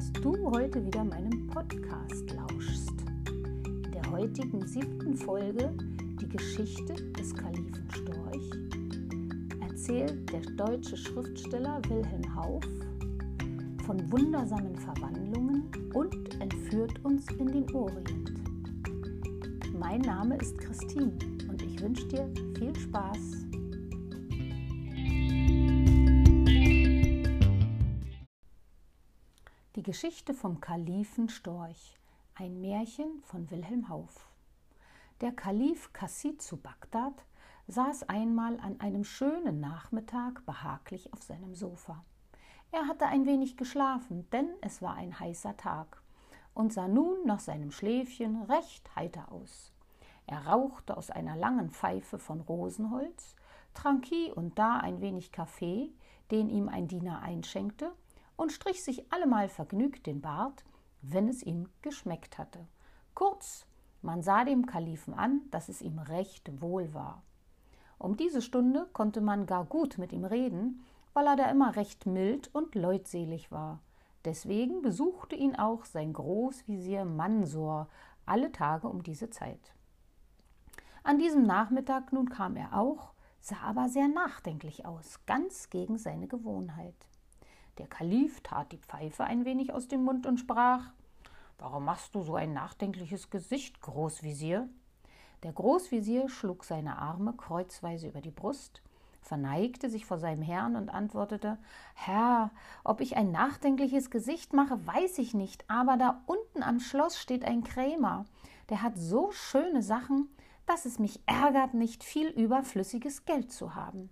dass du heute wieder meinem Podcast lauschst. In der heutigen siebten Folge die Geschichte des Kalifen Storch erzählt der deutsche Schriftsteller Wilhelm Hauff von wundersamen Verwandlungen und entführt uns in den Orient. Mein Name ist Christine und ich wünsche dir viel Spaß. Geschichte vom Kalifen Storch, ein Märchen von Wilhelm Hauff. Der Kalif Kassid zu Bagdad saß einmal an einem schönen Nachmittag behaglich auf seinem Sofa. Er hatte ein wenig geschlafen, denn es war ein heißer Tag und sah nun nach seinem Schläfchen recht heiter aus. Er rauchte aus einer langen Pfeife von Rosenholz, trank hier und da ein wenig Kaffee, den ihm ein Diener einschenkte, und strich sich allemal vergnügt den Bart, wenn es ihm geschmeckt hatte. Kurz, man sah dem Kalifen an, dass es ihm recht wohl war. Um diese Stunde konnte man gar gut mit ihm reden, weil er da immer recht mild und leutselig war. Deswegen besuchte ihn auch sein Großvisier Mansor alle Tage um diese Zeit. An diesem Nachmittag nun kam er auch, sah aber sehr nachdenklich aus, ganz gegen seine Gewohnheit. Der Kalif tat die Pfeife ein wenig aus dem Mund und sprach Warum machst du so ein nachdenkliches Gesicht, Großvisier? Der Großvisier schlug seine Arme kreuzweise über die Brust, verneigte sich vor seinem Herrn und antwortete Herr, ob ich ein nachdenkliches Gesicht mache, weiß ich nicht, aber da unten am Schloss steht ein Krämer, der hat so schöne Sachen, dass es mich ärgert, nicht viel überflüssiges Geld zu haben.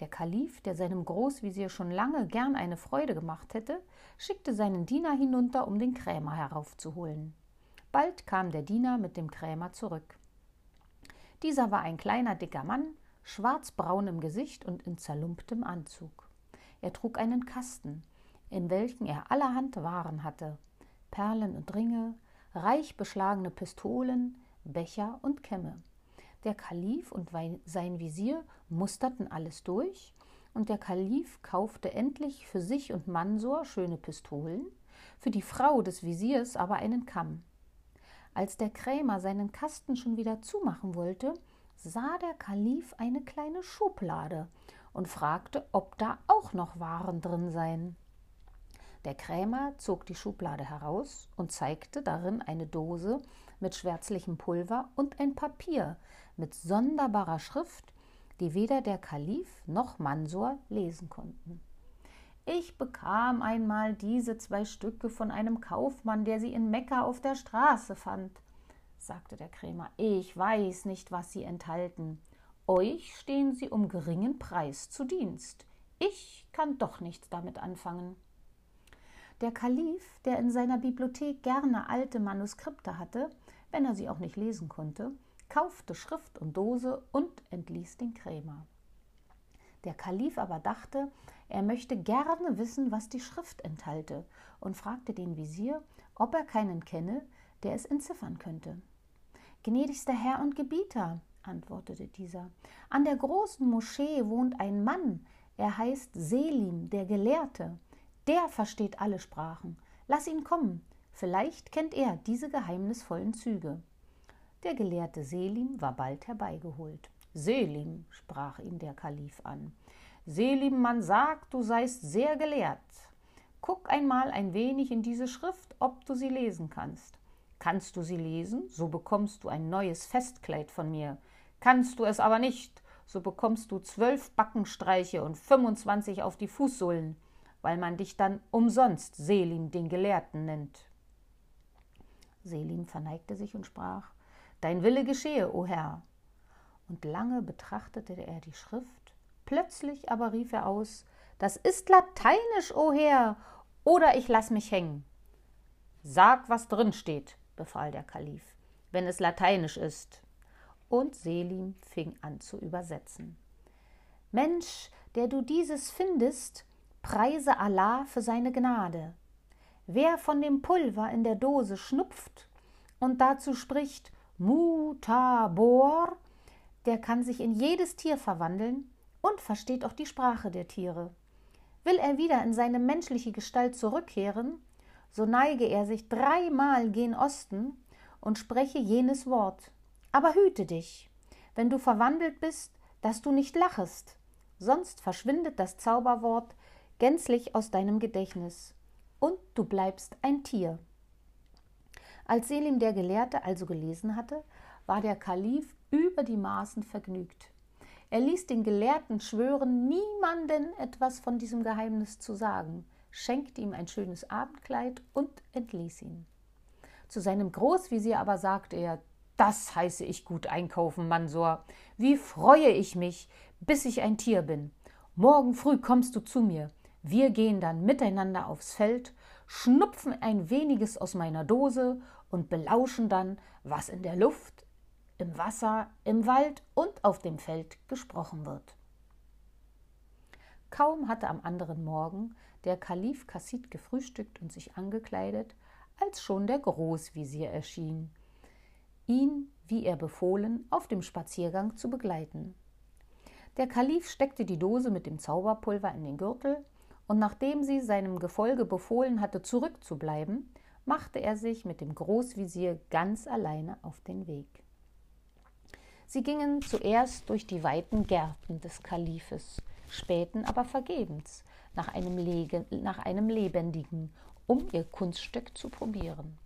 Der Kalif, der seinem Großvisier schon lange gern eine Freude gemacht hätte, schickte seinen Diener hinunter, um den Krämer heraufzuholen. Bald kam der Diener mit dem Krämer zurück. Dieser war ein kleiner, dicker Mann, schwarzbraun im Gesicht und in zerlumptem Anzug. Er trug einen Kasten, in welchen er allerhand Waren hatte: Perlen und Ringe, reich beschlagene Pistolen, Becher und Kämme. Der Kalif und sein Visier musterten alles durch, und der Kalif kaufte endlich für sich und Mansor schöne Pistolen, für die Frau des Visiers aber einen Kamm. Als der Krämer seinen Kasten schon wieder zumachen wollte, sah der Kalif eine kleine Schublade und fragte, ob da auch noch Waren drin seien. Der Krämer zog die Schublade heraus und zeigte darin eine Dose mit schwärzlichem Pulver und ein Papier mit sonderbarer Schrift, die weder der Kalif noch Mansor lesen konnten. Ich bekam einmal diese zwei Stücke von einem Kaufmann, der sie in Mekka auf der Straße fand, sagte der Krämer. Ich weiß nicht, was sie enthalten. Euch stehen sie um geringen Preis zu Dienst. Ich kann doch nichts damit anfangen. Der Kalif, der in seiner Bibliothek gerne alte Manuskripte hatte, wenn er sie auch nicht lesen konnte, kaufte Schrift und Dose und entließ den Krämer. Der Kalif aber dachte, er möchte gerne wissen, was die Schrift enthalte, und fragte den Visier, ob er keinen kenne, der es entziffern könnte. Gnädigster Herr und Gebieter, antwortete dieser, an der großen Moschee wohnt ein Mann, er heißt Selim, der Gelehrte. Der versteht alle Sprachen. Lass ihn kommen. Vielleicht kennt er diese geheimnisvollen Züge. Der Gelehrte Selim war bald herbeigeholt. Selim, sprach ihn der Kalif an. Selim, man sagt, du seist sehr gelehrt. Guck einmal ein wenig in diese Schrift, ob du sie lesen kannst. Kannst du sie lesen, so bekommst du ein neues Festkleid von mir. Kannst du es aber nicht, so bekommst du zwölf Backenstreiche und fünfundzwanzig auf die Fußsohlen weil man dich dann umsonst Selim den Gelehrten nennt. Selim verneigte sich und sprach Dein Wille geschehe, o Herr. Und lange betrachtete er die Schrift, plötzlich aber rief er aus Das ist lateinisch, o Herr, oder ich lass mich hängen. Sag, was drin steht, befahl der Kalif, wenn es lateinisch ist. Und Selim fing an zu übersetzen. Mensch, der du dieses findest, Preise Allah für seine Gnade. Wer von dem Pulver in der Dose schnupft und dazu spricht Mutabor, der kann sich in jedes Tier verwandeln und versteht auch die Sprache der Tiere. Will er wieder in seine menschliche Gestalt zurückkehren, so neige er sich dreimal gen Osten und spreche jenes Wort. Aber hüte dich, wenn du verwandelt bist, dass du nicht lachest, sonst verschwindet das Zauberwort gänzlich aus deinem Gedächtnis und du bleibst ein Tier. Als Selim der Gelehrte also gelesen hatte, war der Kalif über die Maßen vergnügt. Er ließ den Gelehrten schwören, niemanden etwas von diesem Geheimnis zu sagen, schenkte ihm ein schönes Abendkleid und entließ ihn. Zu seinem Großvisier aber sagte er, das heiße ich gut einkaufen, Mansor. Wie freue ich mich, bis ich ein Tier bin. Morgen früh kommst du zu mir. Wir gehen dann miteinander aufs Feld, schnupfen ein weniges aus meiner Dose und belauschen dann, was in der Luft, im Wasser, im Wald und auf dem Feld gesprochen wird. Kaum hatte am anderen Morgen der Kalif Kassid gefrühstückt und sich angekleidet, als schon der Großvisier erschien, ihn, wie er befohlen, auf dem Spaziergang zu begleiten. Der Kalif steckte die Dose mit dem Zauberpulver in den Gürtel, und nachdem sie seinem Gefolge befohlen hatte, zurückzubleiben, machte er sich mit dem Großvisier ganz alleine auf den Weg. Sie gingen zuerst durch die weiten Gärten des Kalifes, spähten aber vergebens nach einem, Lege, nach einem lebendigen, um ihr Kunststück zu probieren.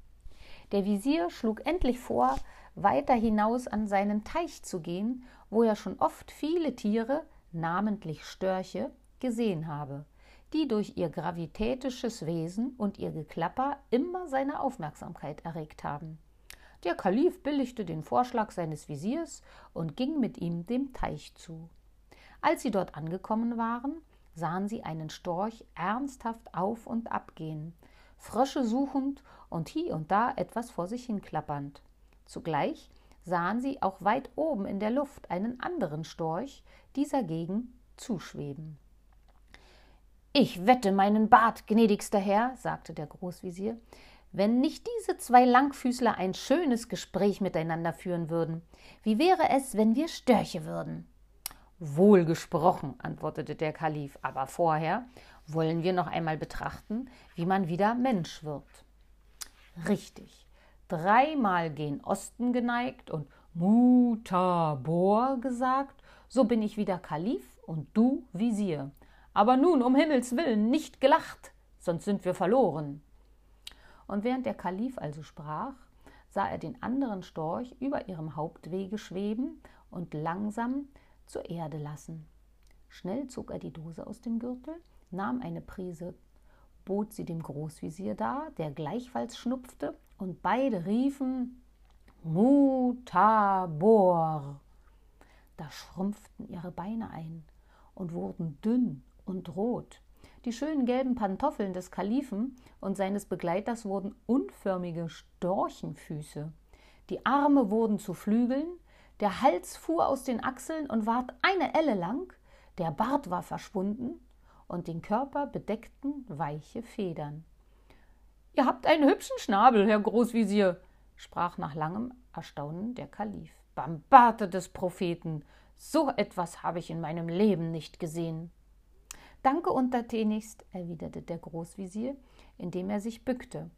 Der Visier schlug endlich vor, weiter hinaus an seinen Teich zu gehen, wo er schon oft viele Tiere, namentlich Störche, gesehen habe, die durch ihr gravitätisches Wesen und ihr Geklapper immer seine Aufmerksamkeit erregt haben. Der Kalif billigte den Vorschlag seines Visiers und ging mit ihm dem Teich zu. Als sie dort angekommen waren, sahen sie einen Storch ernsthaft auf und ab gehen, Frösche suchend und hie und da etwas vor sich hinklappernd. Zugleich sahen sie auch weit oben in der Luft einen anderen Storch dieser Gegend zuschweben. Ich wette meinen Bart, gnädigster Herr, sagte der Großvisier, wenn nicht diese zwei Langfüßler ein schönes Gespräch miteinander führen würden. Wie wäre es, wenn wir Störche würden? Wohl gesprochen, antwortete der Kalif, aber vorher wollen wir noch einmal betrachten, wie man wieder Mensch wird. Richtig. Dreimal gen Osten geneigt und Mutabor gesagt, so bin ich wieder Kalif und du Visier. Aber nun, um Himmels willen, nicht gelacht, sonst sind wir verloren. Und während der Kalif also sprach, sah er den anderen Storch über ihrem Hauptwege schweben und langsam zur Erde lassen. Schnell zog er die Dose aus dem Gürtel, nahm eine Prise, bot sie dem Großvisier dar, der gleichfalls schnupfte, und beide riefen Mutabor. Da schrumpften ihre Beine ein und wurden dünn und rot. Die schönen gelben Pantoffeln des Kalifen und seines Begleiters wurden unförmige Storchenfüße. Die Arme wurden zu Flügeln, der Hals fuhr aus den Achseln und ward eine Elle lang, der Bart war verschwunden und den Körper bedeckten weiche Federn. Ihr habt einen hübschen Schnabel, Herr Großvisier, sprach nach langem Erstaunen der Kalif. Bambate des Propheten, so etwas habe ich in meinem Leben nicht gesehen. Danke untertänigst, erwiderte der Großvisier, indem er sich bückte.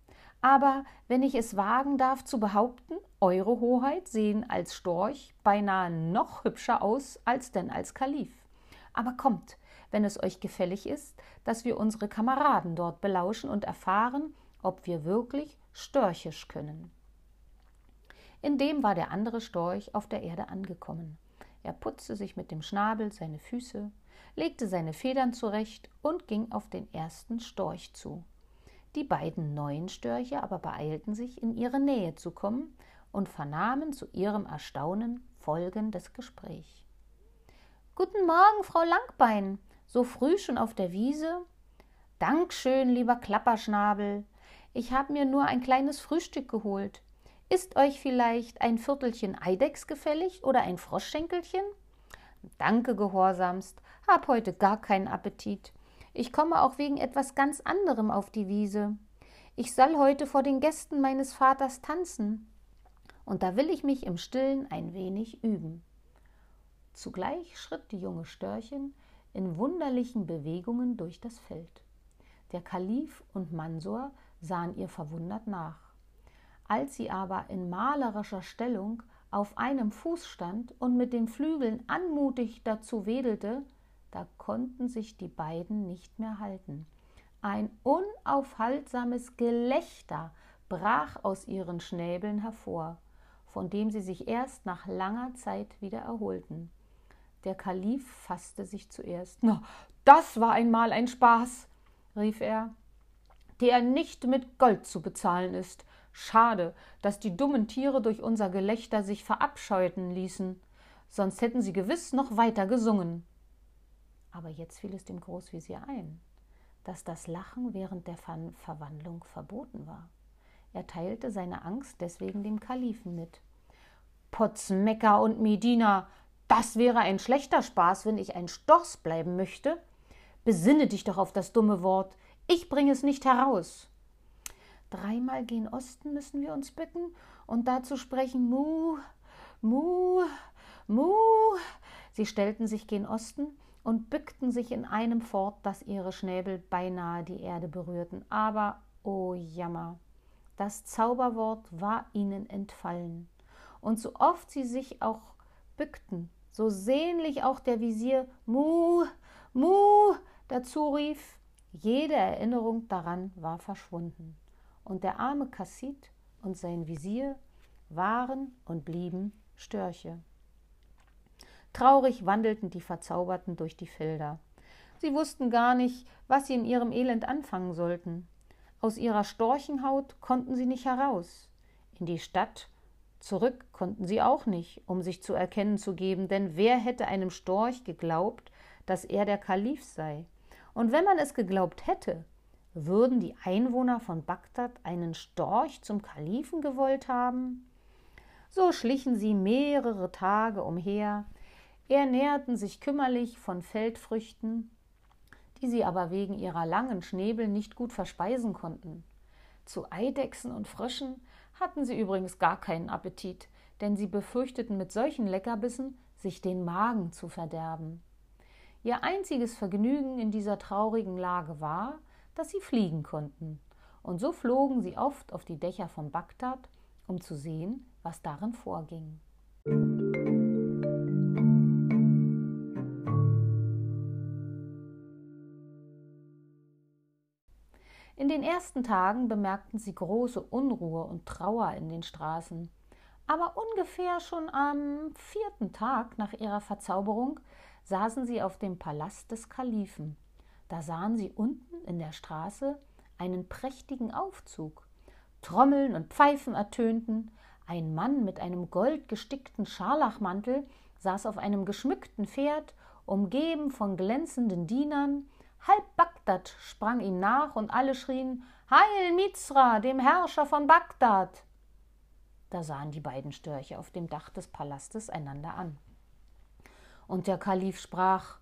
Aber wenn ich es wagen darf zu behaupten, Eure Hoheit sehen als Storch beinahe noch hübscher aus als denn als Kalif. Aber kommt, wenn es euch gefällig ist, dass wir unsere Kameraden dort belauschen und erfahren, ob wir wirklich störchisch können. Indem war der andere Storch auf der Erde angekommen. Er putzte sich mit dem Schnabel seine Füße, legte seine Federn zurecht und ging auf den ersten Storch zu. Die beiden neuen Störche aber beeilten sich, in ihre Nähe zu kommen und vernahmen zu ihrem Erstaunen folgendes Gespräch. Guten Morgen, Frau Langbein, so früh schon auf der Wiese? Dankschön, lieber Klapperschnabel. Ich habe mir nur ein kleines Frühstück geholt. Ist euch vielleicht ein Viertelchen Eidechs gefällig oder ein Froschschenkelchen? Danke gehorsamst, hab heute gar keinen Appetit. Ich komme auch wegen etwas ganz anderem auf die Wiese. Ich soll heute vor den Gästen meines Vaters tanzen. Und da will ich mich im Stillen ein wenig üben. Zugleich schritt die junge Störchen in wunderlichen Bewegungen durch das Feld. Der Kalif und Mansor sahen ihr verwundert nach. Als sie aber in malerischer Stellung auf einem Fuß stand und mit den Flügeln anmutig dazu wedelte, da konnten sich die beiden nicht mehr halten. Ein unaufhaltsames Gelächter brach aus ihren Schnäbeln hervor, von dem sie sich erst nach langer Zeit wieder erholten. Der Kalif fasste sich zuerst. Na, das war einmal ein Spaß, rief er, der nicht mit Gold zu bezahlen ist. Schade, dass die dummen Tiere durch unser Gelächter sich verabscheuten ließen, sonst hätten sie gewiss noch weiter gesungen. Aber jetzt fiel es dem Großvezier ein, dass das Lachen während der Ver Verwandlung verboten war. Er teilte seine Angst deswegen dem Kalifen mit. Potz, Mekka und Medina, das wäre ein schlechter Spaß, wenn ich ein Stoß bleiben möchte. Besinne dich doch auf das dumme Wort. Ich bringe es nicht heraus. Dreimal gen Osten müssen wir uns bücken und dazu sprechen Mu, Mu, Mu. Sie stellten sich gen Osten und bückten sich in einem fort, dass ihre Schnäbel beinahe die Erde berührten. Aber, o oh Jammer, das Zauberwort war ihnen entfallen. Und so oft sie sich auch bückten, so sehnlich auch der Visier Mu, Mu dazu rief, jede Erinnerung daran war verschwunden. Und der arme Kassid und sein Visier waren und blieben Störche. Traurig wandelten die Verzauberten durch die Felder. Sie wussten gar nicht, was sie in ihrem Elend anfangen sollten. Aus ihrer Storchenhaut konnten sie nicht heraus. In die Stadt Zurück konnten sie auch nicht, um sich zu erkennen zu geben, denn wer hätte einem Storch geglaubt, dass er der Kalif sei? Und wenn man es geglaubt hätte, würden die Einwohner von Bagdad einen Storch zum Kalifen gewollt haben? So schlichen sie mehrere Tage umher, ernährten sich kümmerlich von Feldfrüchten, die sie aber wegen ihrer langen Schnäbel nicht gut verspeisen konnten. Zu Eidechsen und Fröschen hatten sie übrigens gar keinen Appetit, denn sie befürchteten mit solchen Leckerbissen sich den Magen zu verderben. Ihr einziges Vergnügen in dieser traurigen Lage war, dass sie fliegen konnten, und so flogen sie oft auf die Dächer von Bagdad, um zu sehen, was darin vorging. Ersten Tagen bemerkten sie große Unruhe und Trauer in den Straßen. Aber ungefähr schon am vierten Tag nach ihrer Verzauberung saßen sie auf dem Palast des Kalifen. Da sahen sie unten in der Straße einen prächtigen Aufzug. Trommeln und Pfeifen ertönten, ein Mann mit einem goldgestickten Scharlachmantel saß auf einem geschmückten Pferd, umgeben von glänzenden Dienern, Halb Bagdad sprang ihm nach und alle schrien Heil Mizra, dem Herrscher von Bagdad. Da sahen die beiden Störche auf dem Dach des Palastes einander an. Und der Kalif sprach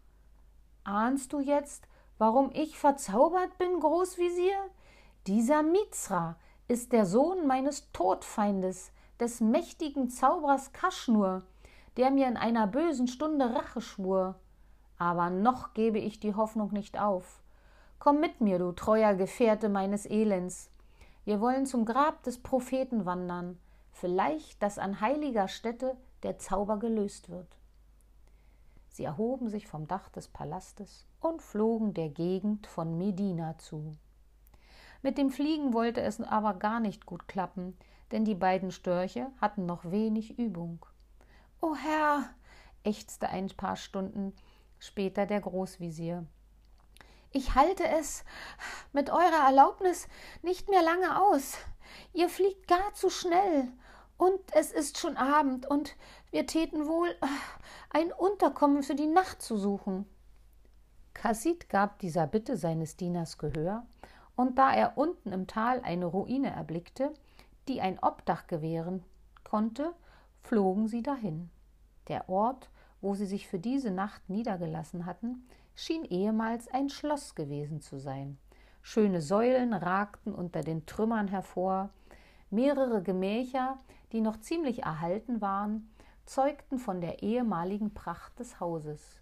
Ahnst du jetzt, warum ich verzaubert bin, Großvisier? Dieser Mizra ist der Sohn meines Todfeindes, des mächtigen Zauberers Kaschnur, der mir in einer bösen Stunde Rache schwur aber noch gebe ich die Hoffnung nicht auf. Komm mit mir, du treuer Gefährte meines Elends. Wir wollen zum Grab des Propheten wandern, vielleicht, dass an heiliger Stätte der Zauber gelöst wird. Sie erhoben sich vom Dach des Palastes und flogen der Gegend von Medina zu. Mit dem Fliegen wollte es aber gar nicht gut klappen, denn die beiden Störche hatten noch wenig Übung. O Herr, ächzte ein paar Stunden, später der Großvisier. Ich halte es mit eurer Erlaubnis nicht mehr lange aus. Ihr fliegt gar zu schnell, und es ist schon Abend, und wir täten wohl ein Unterkommen für die Nacht zu suchen. Kassid gab dieser Bitte seines Dieners Gehör, und da er unten im Tal eine Ruine erblickte, die ein Obdach gewähren konnte, flogen sie dahin. Der Ort wo sie sich für diese Nacht niedergelassen hatten, schien ehemals ein Schloss gewesen zu sein. Schöne Säulen ragten unter den Trümmern hervor, mehrere Gemächer, die noch ziemlich erhalten waren, zeugten von der ehemaligen Pracht des Hauses.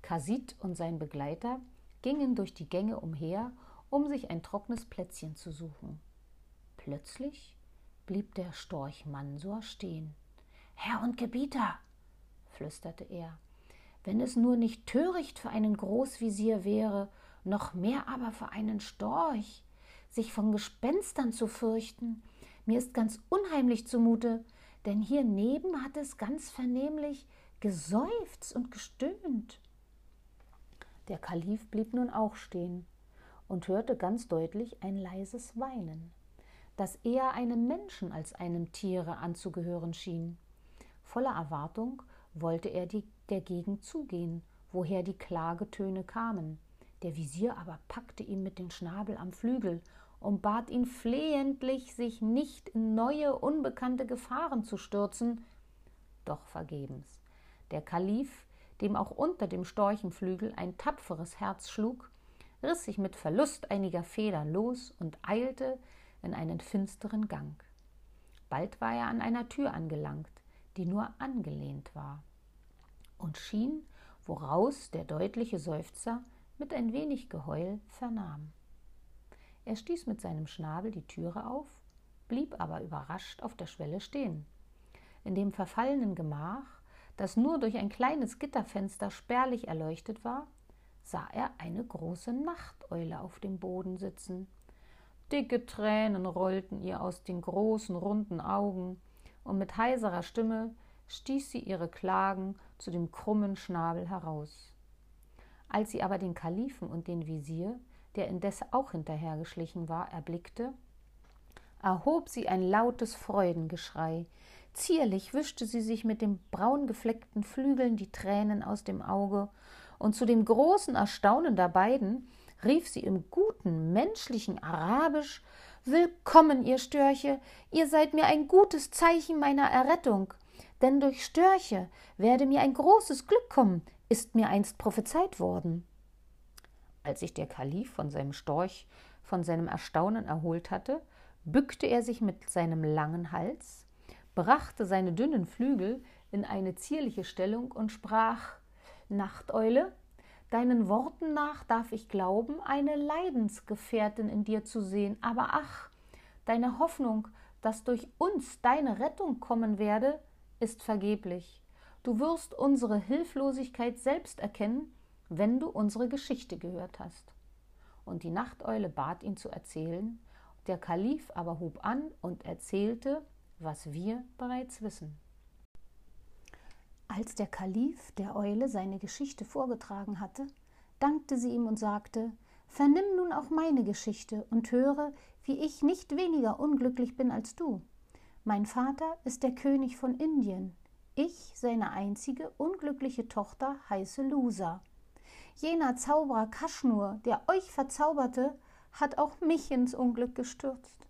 Kasit und sein Begleiter gingen durch die Gänge umher, um sich ein trockenes Plätzchen zu suchen. Plötzlich blieb der Storch Mansor stehen. Herr und Gebieter, flüsterte er, wenn es nur nicht töricht für einen Großvisier wäre, noch mehr aber für einen Storch, sich von Gespenstern zu fürchten. Mir ist ganz unheimlich zumute, denn hier neben hat es ganz vernehmlich geseufzt und gestöhnt. Der Kalif blieb nun auch stehen und hörte ganz deutlich ein leises Weinen, das eher einem Menschen als einem Tiere anzugehören schien. Voller Erwartung wollte er die, der Gegend zugehen, woher die Klagetöne kamen. Der Visier aber packte ihn mit dem Schnabel am Flügel und bat ihn flehentlich, sich nicht in neue, unbekannte Gefahren zu stürzen. Doch vergebens. Der Kalif, dem auch unter dem Storchenflügel ein tapferes Herz schlug, riss sich mit Verlust einiger Federn los und eilte in einen finsteren Gang. Bald war er an einer Tür angelangt, die nur angelehnt war, und schien, woraus der deutliche Seufzer mit ein wenig Geheul vernahm. Er stieß mit seinem Schnabel die Türe auf, blieb aber überrascht auf der Schwelle stehen. In dem verfallenen Gemach, das nur durch ein kleines Gitterfenster spärlich erleuchtet war, sah er eine große Nachteule auf dem Boden sitzen. Dicke Tränen rollten ihr aus den großen, runden Augen, und mit heiserer Stimme stieß sie ihre Klagen zu dem krummen Schnabel heraus. Als sie aber den Kalifen und den Visier der indes auch hinterhergeschlichen war, erblickte, erhob sie ein lautes Freudengeschrei. Zierlich wischte sie sich mit den braungefleckten Flügeln die Tränen aus dem Auge, und zu dem großen Erstaunen der beiden rief sie im guten menschlichen Arabisch Willkommen, ihr Störche, ihr seid mir ein gutes Zeichen meiner Errettung, denn durch Störche werde mir ein großes Glück kommen, ist mir einst prophezeit worden. Als sich der Kalif von seinem Storch von seinem Erstaunen erholt hatte, bückte er sich mit seinem langen Hals, brachte seine dünnen Flügel in eine zierliche Stellung und sprach Nachteule, deinen Worten nach darf ich glauben, eine Leidensgefährtin in dir zu sehen, aber ach, deine Hoffnung, dass durch uns deine Rettung kommen werde, ist vergeblich. Du wirst unsere Hilflosigkeit selbst erkennen wenn du unsere Geschichte gehört hast. Und die Nachteule bat ihn zu erzählen, der Kalif aber hob an und erzählte, was wir bereits wissen. Als der Kalif der Eule seine Geschichte vorgetragen hatte, dankte sie ihm und sagte Vernimm nun auch meine Geschichte und höre, wie ich nicht weniger unglücklich bin als du. Mein Vater ist der König von Indien. Ich, seine einzige unglückliche Tochter, heiße Lusa. Jener Zauberer Kaschnur, der euch verzauberte, hat auch mich ins Unglück gestürzt.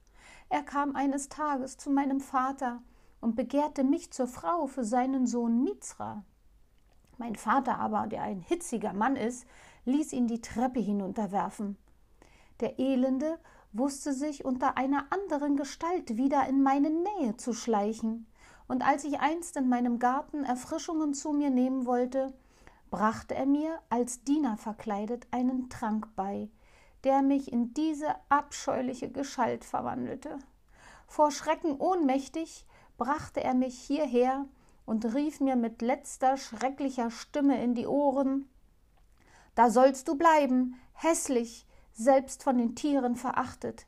Er kam eines Tages zu meinem Vater und begehrte mich zur Frau für seinen Sohn Mizra. Mein Vater aber, der ein hitziger Mann ist, ließ ihn die Treppe hinunterwerfen. Der Elende wusste sich unter einer anderen Gestalt wieder in meine Nähe zu schleichen, und als ich einst in meinem Garten Erfrischungen zu mir nehmen wollte, brachte er mir als Diener verkleidet einen Trank bei, der mich in diese abscheuliche Gestalt verwandelte. Vor Schrecken ohnmächtig brachte er mich hierher und rief mir mit letzter schrecklicher Stimme in die Ohren Da sollst du bleiben, hässlich, selbst von den Tieren verachtet,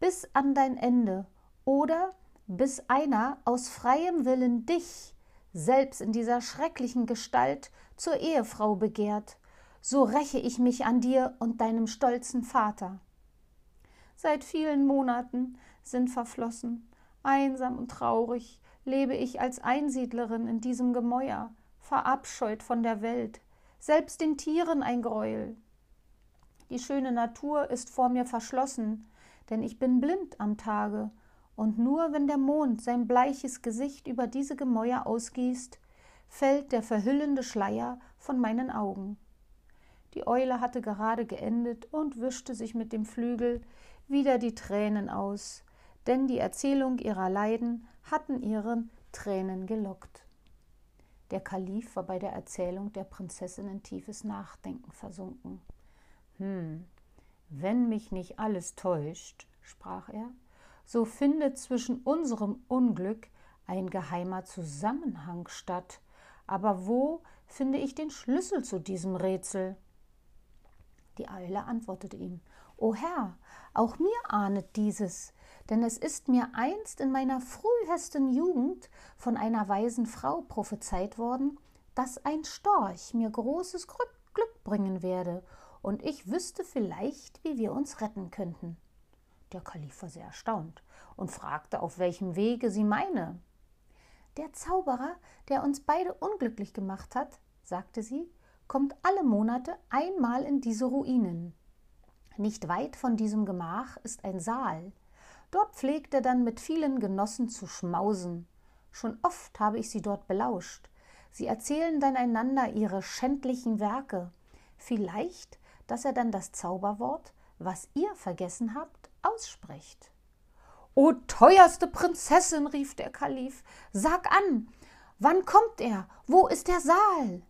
bis an dein Ende, oder bis einer aus freiem Willen dich, selbst in dieser schrecklichen Gestalt, zur Ehefrau begehrt, so räche ich mich an dir und deinem stolzen Vater. Seit vielen Monaten sind verflossen, einsam und traurig lebe ich als Einsiedlerin in diesem Gemäuer, verabscheut von der Welt, selbst den Tieren ein Greuel. Die schöne Natur ist vor mir verschlossen, denn ich bin blind am Tage, und nur wenn der Mond sein bleiches Gesicht über diese Gemäuer ausgießt, fällt der verhüllende Schleier von meinen Augen. Die Eule hatte gerade geendet und wischte sich mit dem Flügel wieder die Tränen aus, denn die Erzählung ihrer Leiden hatten ihren Tränen gelockt. Der Kalif war bei der Erzählung der Prinzessin in tiefes Nachdenken versunken. Hm, wenn mich nicht alles täuscht, sprach er, so findet zwischen unserem Unglück ein geheimer Zusammenhang statt. Aber wo finde ich den Schlüssel zu diesem Rätsel? Die Eule antwortete ihm O Herr, auch mir ahnet dieses, denn es ist mir einst in meiner frühesten Jugend von einer weisen Frau prophezeit worden, dass ein Storch mir großes Glück bringen werde, und ich wüsste vielleicht, wie wir uns retten könnten. Der Kalif war sehr erstaunt und fragte, auf welchem Wege sie meine. Der Zauberer, der uns beide unglücklich gemacht hat, sagte sie, kommt alle Monate einmal in diese Ruinen. Nicht weit von diesem Gemach ist ein Saal. Dort pflegt er dann mit vielen Genossen zu schmausen. Schon oft habe ich sie dort belauscht. Sie erzählen dann einander ihre schändlichen Werke. Vielleicht, dass er dann das Zauberwort, was ihr vergessen habt, ausspricht. O teuerste Prinzessin, rief der Kalif, sag an, wann kommt er? Wo ist der Saal?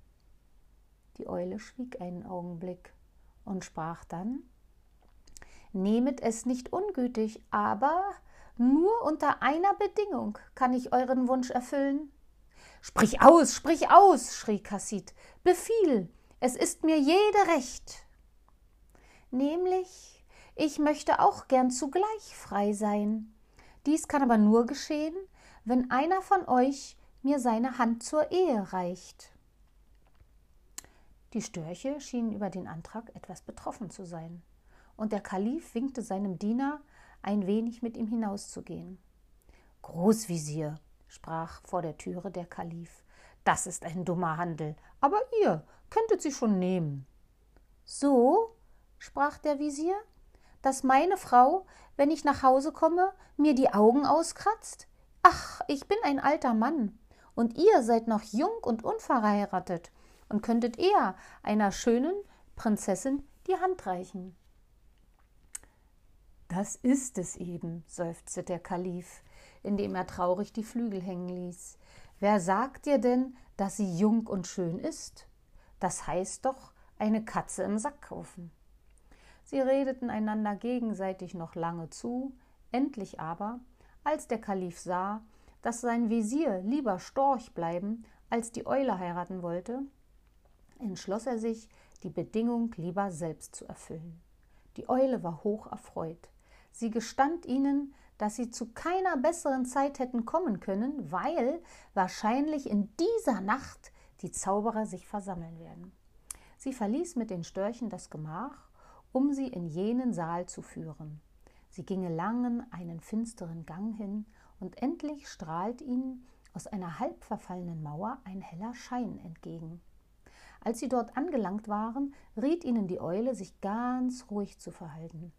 Die Eule schwieg einen Augenblick und sprach dann Nehmet es nicht ungütig, aber nur unter einer Bedingung kann ich euren Wunsch erfüllen. Sprich aus, sprich aus, schrie Kassid. Befiehl, es ist mir jede recht. Nämlich, ich möchte auch gern zugleich frei sein. Dies kann aber nur geschehen, wenn einer von euch mir seine Hand zur Ehe reicht. Die Störche schienen über den Antrag etwas betroffen zu sein und der Kalif winkte seinem Diener, ein wenig mit ihm hinauszugehen. Großvisier, sprach vor der Türe der Kalif, das ist ein dummer Handel, aber ihr könntet sie schon nehmen. So, sprach der Visier, dass meine Frau, wenn ich nach Hause komme, mir die Augen auskratzt? Ach, ich bin ein alter Mann, und ihr seid noch jung und unverheiratet und könntet eher einer schönen Prinzessin die Hand reichen. Das ist es eben, seufzte der Kalif, indem er traurig die Flügel hängen ließ. Wer sagt dir denn, dass sie jung und schön ist? Das heißt doch, eine Katze im Sack kaufen. Sie redeten einander gegenseitig noch lange zu, endlich aber, als der Kalif sah, dass sein Visier lieber Storch bleiben als die Eule heiraten wollte, entschloss er sich, die Bedingung lieber selbst zu erfüllen. Die Eule war hoch erfreut. Sie gestand ihnen, dass sie zu keiner besseren Zeit hätten kommen können, weil wahrscheinlich in dieser Nacht die Zauberer sich versammeln werden. Sie verließ mit den Störchen das Gemach, um sie in jenen Saal zu führen. Sie ginge langen einen finsteren Gang hin, und endlich strahlt ihnen aus einer halb verfallenen Mauer ein heller Schein entgegen. Als sie dort angelangt waren, riet ihnen die Eule, sich ganz ruhig zu verhalten.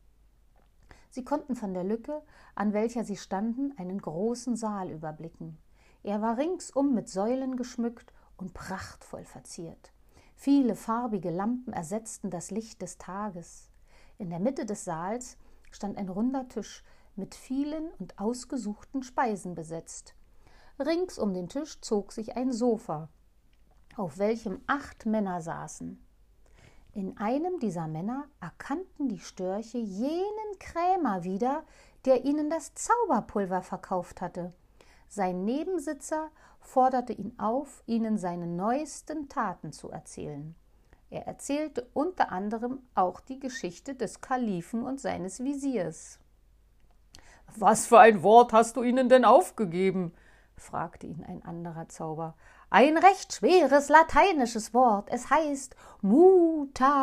Sie konnten von der Lücke, an welcher sie standen, einen großen Saal überblicken. Er war ringsum mit Säulen geschmückt und prachtvoll verziert. Viele farbige Lampen ersetzten das Licht des Tages. In der Mitte des Saals stand ein runder Tisch mit vielen und ausgesuchten Speisen besetzt. Rings um den Tisch zog sich ein Sofa, auf welchem acht Männer saßen. In einem dieser Männer erkannten die Störche jenen Krämer wieder, der ihnen das Zauberpulver verkauft hatte. Sein Nebensitzer forderte ihn auf, ihnen seine neuesten Taten zu erzählen. Er erzählte unter anderem auch die Geschichte des Kalifen und seines Visiers. Was für ein Wort hast du ihnen denn aufgegeben? Fragte ihn ein anderer Zauber. Ein recht schweres lateinisches Wort. Es heißt mutabor.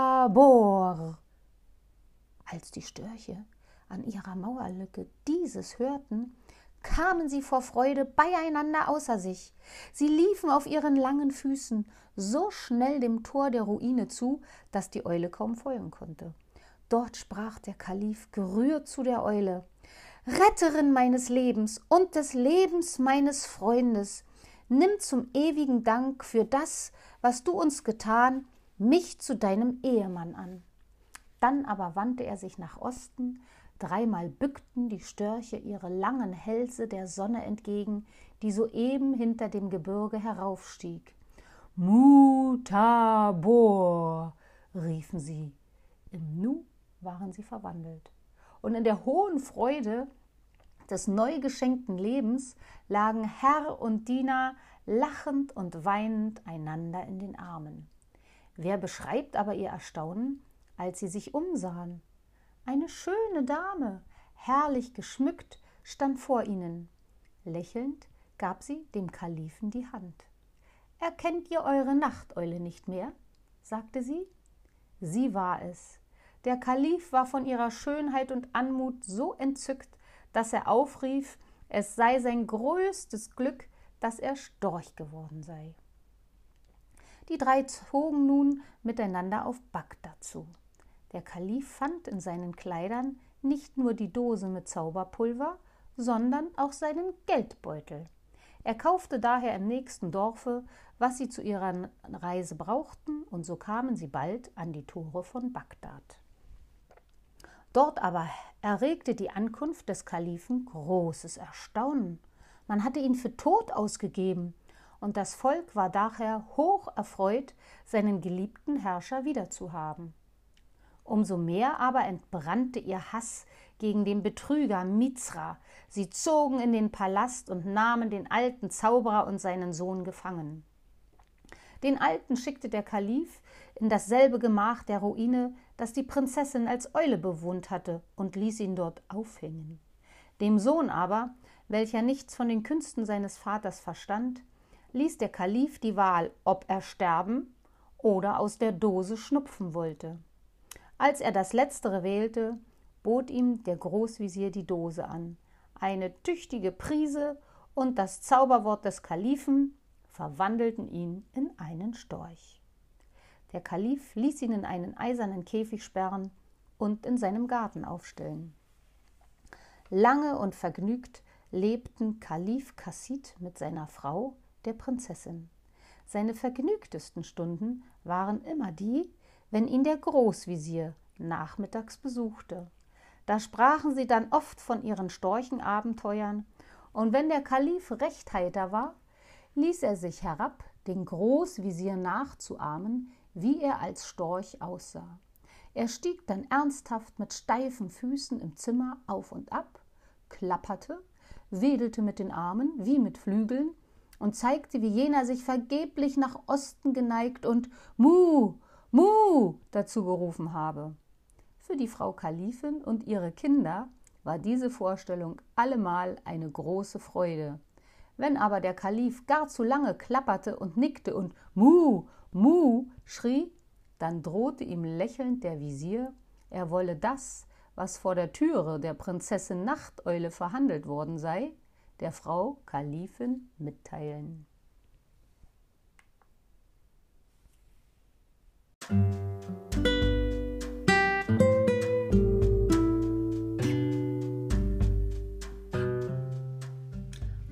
Als die Störche an ihrer Mauerlücke dieses hörten, kamen sie vor Freude beieinander außer sich. Sie liefen auf ihren langen Füßen so schnell dem Tor der Ruine zu, dass die Eule kaum folgen konnte. Dort sprach der Kalif gerührt zu der Eule Retterin meines Lebens und des Lebens meines Freundes, nimm zum ewigen Dank für das, was du uns getan, mich zu deinem Ehemann an. Dann aber wandte er sich nach Osten, dreimal bückten die Störche ihre langen Hälse der Sonne entgegen, die soeben hinter dem Gebirge heraufstieg, Mutabor, riefen sie. Im Nu waren sie verwandelt. Und in der hohen Freude des neu geschenkten Lebens lagen Herr und Diener lachend und weinend einander in den Armen. Wer beschreibt aber ihr Erstaunen, als sie sich umsahen? Eine schöne Dame, herrlich geschmückt, stand vor ihnen. Lächelnd gab sie dem Kalifen die Hand. Erkennt ihr eure Nachteule nicht mehr? sagte sie. Sie war es. Der Kalif war von ihrer Schönheit und Anmut so entzückt, dass er aufrief, es sei sein größtes Glück, dass er Storch geworden sei. Die drei zogen nun miteinander auf Bagdad zu. Der Kalif fand in seinen Kleidern nicht nur die Dose mit Zauberpulver, sondern auch seinen Geldbeutel. Er kaufte daher im nächsten Dorfe, was sie zu ihrer Reise brauchten, und so kamen sie bald an die Tore von Bagdad. Dort aber erregte die Ankunft des Kalifen großes Erstaunen. Man hatte ihn für tot ausgegeben, und das Volk war daher hoch erfreut, seinen geliebten Herrscher wiederzuhaben. Umso mehr aber entbrannte ihr Hass gegen den Betrüger Mizra. Sie zogen in den Palast und nahmen den alten Zauberer und seinen Sohn gefangen. Den Alten schickte der Kalif in dasselbe Gemach der Ruine, das die Prinzessin als Eule bewohnt hatte, und ließ ihn dort aufhängen. Dem Sohn aber, welcher nichts von den Künsten seines Vaters verstand, ließ der Kalif die Wahl, ob er sterben oder aus der Dose schnupfen wollte. Als er das Letztere wählte, bot ihm der Großvisier die Dose an, eine tüchtige Prise und das Zauberwort des Kalifen verwandelten ihn in einen Storch. Der Kalif ließ ihn in einen eisernen Käfig sperren und in seinem Garten aufstellen. Lange und vergnügt lebten Kalif Kassid mit seiner Frau, der Prinzessin. Seine vergnügtesten Stunden waren immer die, wenn ihn der Großvisier nachmittags besuchte. Da sprachen sie dann oft von ihren Storchenabenteuern, und wenn der Kalif recht heiter war, ließ er sich herab, den Großvisier nachzuahmen, wie er als Storch aussah. Er stieg dann ernsthaft mit steifen Füßen im Zimmer auf und ab, klapperte, wedelte mit den Armen wie mit Flügeln und zeigte, wie jener sich vergeblich nach Osten geneigt und Mu, Mu dazu gerufen habe. Für die Frau Kalifin und ihre Kinder war diese Vorstellung allemal eine große Freude. Wenn aber der Kalif gar zu lange klapperte und nickte und Mu, Mu schrie, dann drohte ihm lächelnd der Visier, er wolle das, was vor der Türe der Prinzessin Nachteule verhandelt worden sei, der Frau Kalifin mitteilen.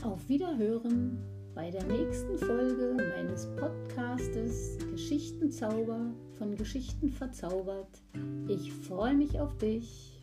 Auf Wiederhören bei der nächsten Folge meines Podcastes Geschichtenzauber von Geschichten verzaubert. Ich freue mich auf dich.